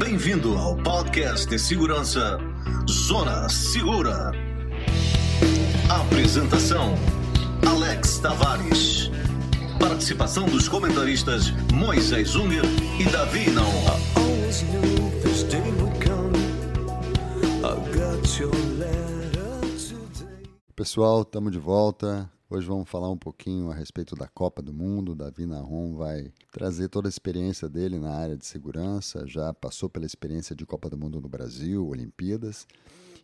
Bem-vindo ao podcast de segurança Zona Segura. Apresentação: Alex Tavares. Participação dos comentaristas Moisés Unger e Davi Naon. Pessoal, estamos de volta. Hoje vamos falar um pouquinho a respeito da Copa do Mundo. Davi Nahon vai trazer toda a experiência dele na área de segurança, já passou pela experiência de Copa do Mundo no Brasil, Olimpíadas.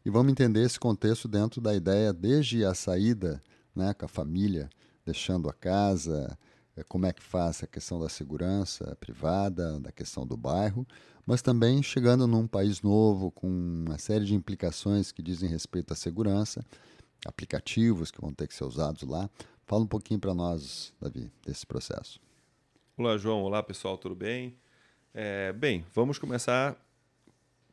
E vamos entender esse contexto dentro da ideia desde a saída né, com a família, deixando a casa, eh, como é que faz a questão da segurança privada, da questão do bairro, mas também chegando num país novo, com uma série de implicações que dizem respeito à segurança aplicativos que vão ter que ser usados lá. Fala um pouquinho para nós, Davi, desse processo. Olá, João. Olá, pessoal, tudo bem? É, bem, vamos começar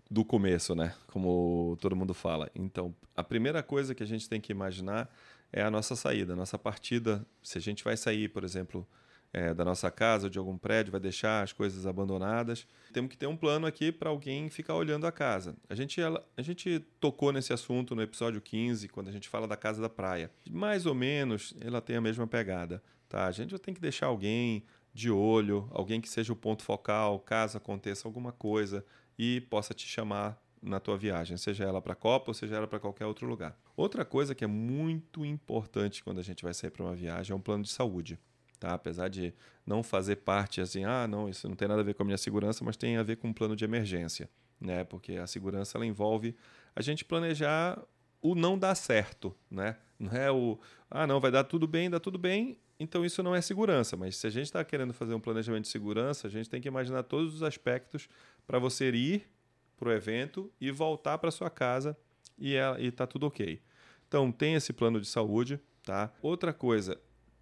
do começo, né? Como todo mundo fala. Então, a primeira coisa que a gente tem que imaginar é a nossa saída, a nossa partida. Se a gente vai sair, por exemplo, é, da nossa casa de algum prédio, vai deixar as coisas abandonadas. Temos que ter um plano aqui para alguém ficar olhando a casa. A gente, ela, a gente tocou nesse assunto no episódio 15, quando a gente fala da casa da praia. Mais ou menos ela tem a mesma pegada. Tá? A gente tem que deixar alguém de olho, alguém que seja o ponto focal, caso aconteça alguma coisa e possa te chamar na tua viagem, seja ela para a Copa ou seja ela para qualquer outro lugar. Outra coisa que é muito importante quando a gente vai sair para uma viagem é um plano de saúde. Tá? Apesar de não fazer parte assim, ah, não, isso não tem nada a ver com a minha segurança, mas tem a ver com um plano de emergência, né? Porque a segurança ela envolve a gente planejar o não dar certo, né? Não é o, ah, não, vai dar tudo bem, dá tudo bem, então isso não é segurança. Mas se a gente está querendo fazer um planejamento de segurança, a gente tem que imaginar todos os aspectos para você ir para o evento e voltar para sua casa e está tudo ok. Então tem esse plano de saúde, tá? Outra coisa,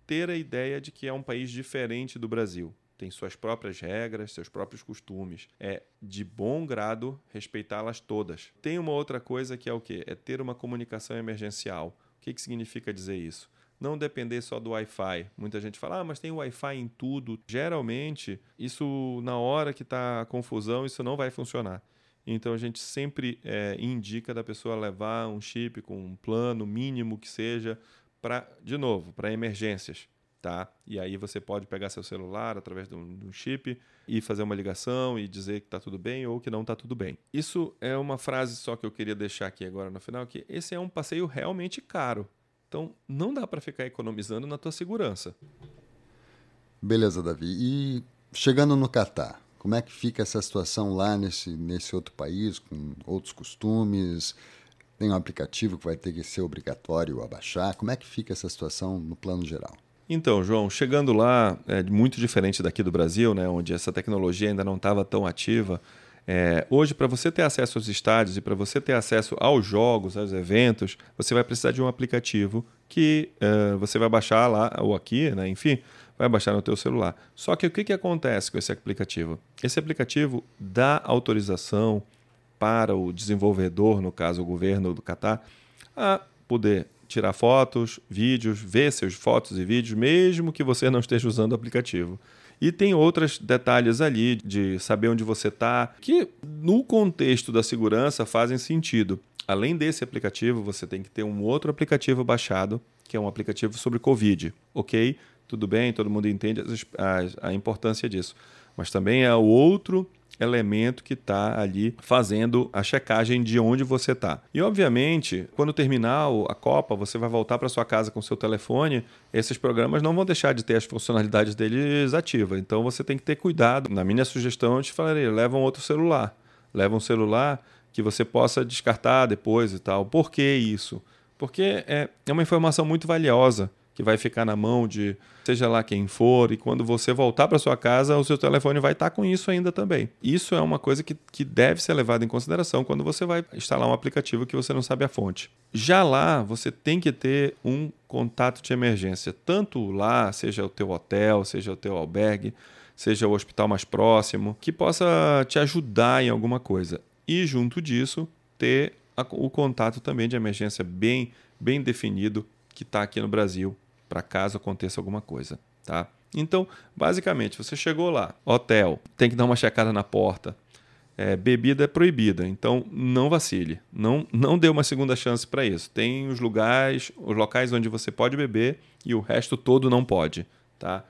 ter a ideia de que é um país diferente do Brasil. Tem suas próprias regras, seus próprios costumes. É de bom grado respeitá-las todas. Tem uma outra coisa que é o quê? É ter uma comunicação emergencial. O que, que significa dizer isso? não depender só do Wi-Fi. Muita gente fala, ah, mas tem Wi-Fi em tudo. Geralmente, isso na hora que está a confusão, isso não vai funcionar. Então a gente sempre é, indica da pessoa levar um chip com um plano mínimo que seja para, de novo, para emergências. Tá? E aí você pode pegar seu celular através de um, de um chip e fazer uma ligação e dizer que está tudo bem ou que não está tudo bem. Isso é uma frase só que eu queria deixar aqui agora no final, que esse é um passeio realmente caro. Então não dá para ficar economizando na tua segurança. Beleza, Davi. E chegando no Catar, como é que fica essa situação lá nesse, nesse outro país, com outros costumes? Tem um aplicativo que vai ter que ser obrigatório a baixar. Como é que fica essa situação no plano geral? Então, João, chegando lá, é muito diferente daqui do Brasil, né, onde essa tecnologia ainda não estava tão ativa. É, hoje, para você ter acesso aos estádios e para você ter acesso aos jogos, aos eventos, você vai precisar de um aplicativo que uh, você vai baixar lá ou aqui, né, enfim, vai baixar no teu celular. Só que o que, que acontece com esse aplicativo? Esse aplicativo dá autorização para o desenvolvedor, no caso o governo do Catar, a poder tirar fotos, vídeos, ver seus fotos e vídeos, mesmo que você não esteja usando o aplicativo. E tem outros detalhes ali de saber onde você está, que no contexto da segurança fazem sentido. Além desse aplicativo, você tem que ter um outro aplicativo baixado, que é um aplicativo sobre Covid, ok? Tudo bem, todo mundo entende a, a importância disso. Mas também é o outro elemento que está ali fazendo a checagem de onde você está. E obviamente, quando terminar a Copa, você vai voltar para sua casa com seu telefone, esses programas não vão deixar de ter as funcionalidades deles ativas. Então você tem que ter cuidado. Na minha sugestão, eu te falaria, leva um outro celular. Leva um celular que você possa descartar depois e tal. Por que isso? Porque é, é uma informação muito valiosa que vai ficar na mão de seja lá quem for, e quando você voltar para sua casa, o seu telefone vai estar tá com isso ainda também. Isso é uma coisa que, que deve ser levada em consideração quando você vai instalar um aplicativo que você não sabe a fonte. Já lá, você tem que ter um contato de emergência, tanto lá, seja o teu hotel, seja o teu albergue, seja o hospital mais próximo, que possa te ajudar em alguma coisa. E junto disso, ter o contato também de emergência bem, bem definido que está aqui no Brasil para caso aconteça alguma coisa, tá? Então, basicamente, você chegou lá, hotel, tem que dar uma checada na porta. é, bebida é proibida, então não vacile, não, não dê uma segunda chance para isso. Tem os lugares, os locais onde você pode beber e o resto todo não pode, tá?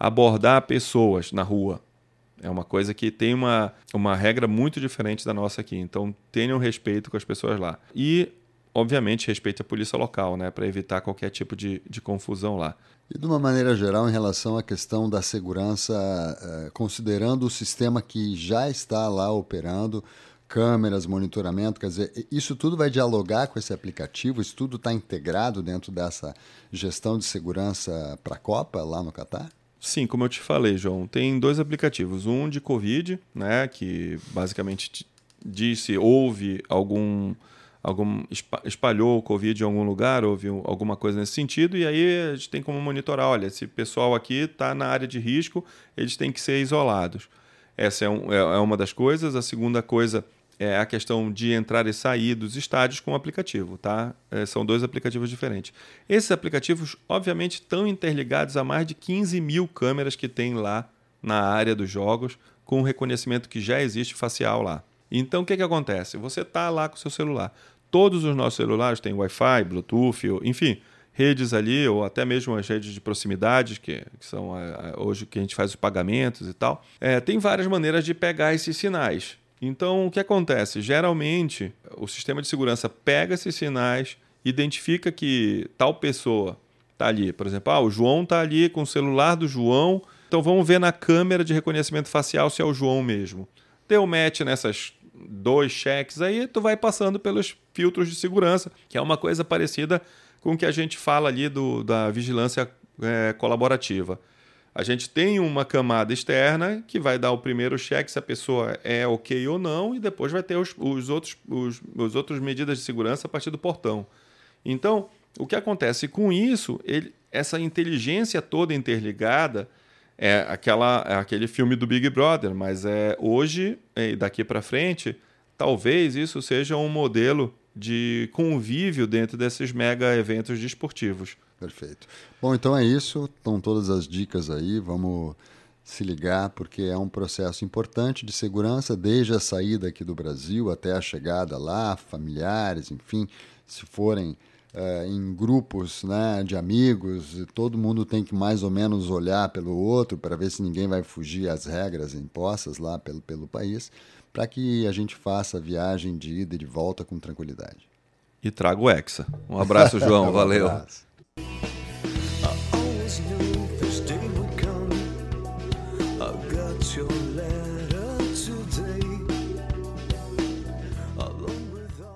Abordar pessoas na rua é uma coisa que tem uma, uma regra muito diferente da nossa aqui, então tenham respeito com as pessoas lá. E obviamente respeite a polícia local, né, para evitar qualquer tipo de, de confusão lá. E de uma maneira geral, em relação à questão da segurança, eh, considerando o sistema que já está lá operando, câmeras, monitoramento, quer dizer, isso tudo vai dialogar com esse aplicativo? Isso tudo está integrado dentro dessa gestão de segurança para a Copa lá no Catar? Sim, como eu te falei, João, tem dois aplicativos. Um de Covid, né, que basicamente diz se houve algum algum espalhou o Covid em algum lugar, houve alguma coisa nesse sentido, e aí a gente tem como monitorar, olha, esse pessoal aqui está na área de risco, eles têm que ser isolados. Essa é, um, é, é uma das coisas. A segunda coisa é a questão de entrar e sair dos estádios com o aplicativo, tá? É, são dois aplicativos diferentes. Esses aplicativos, obviamente, estão interligados a mais de 15 mil câmeras que tem lá na área dos jogos, com o reconhecimento que já existe facial lá. Então, o que, que acontece? Você está lá com o seu celular. Todos os nossos celulares têm Wi-Fi, Bluetooth, enfim, redes ali, ou até mesmo as redes de proximidade, que, que são a, a, hoje que a gente faz os pagamentos e tal. É, tem várias maneiras de pegar esses sinais. Então, o que acontece? Geralmente, o sistema de segurança pega esses sinais, identifica que tal pessoa está ali. Por exemplo, ah, o João está ali com o celular do João. Então, vamos ver na câmera de reconhecimento facial se é o João mesmo. Deu match nessas dois cheques aí, tu vai passando pelos filtros de segurança, que é uma coisa parecida com o que a gente fala ali do, da vigilância é, colaborativa. A gente tem uma camada externa que vai dar o primeiro cheque se a pessoa é ok ou não, e depois vai ter os, os outros os, os outras medidas de segurança a partir do portão. Então, o que acontece com isso, ele, essa inteligência toda interligada, é aquela é aquele filme do Big Brother, mas é hoje e daqui para frente, talvez isso seja um modelo de convívio dentro desses mega eventos desportivos. Perfeito. Bom, então é isso. Estão todas as dicas aí. Vamos se ligar, porque é um processo importante de segurança, desde a saída aqui do Brasil até a chegada lá, familiares, enfim, se forem uh, em grupos né, de amigos, todo mundo tem que mais ou menos olhar pelo outro para ver se ninguém vai fugir às regras impostas lá pelo, pelo país, para que a gente faça a viagem de ida e de volta com tranquilidade. E trago o Hexa. Um abraço, João. um Valeu. Abraço.